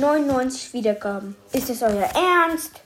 99 Wiedergaben. Ist es euer Ernst?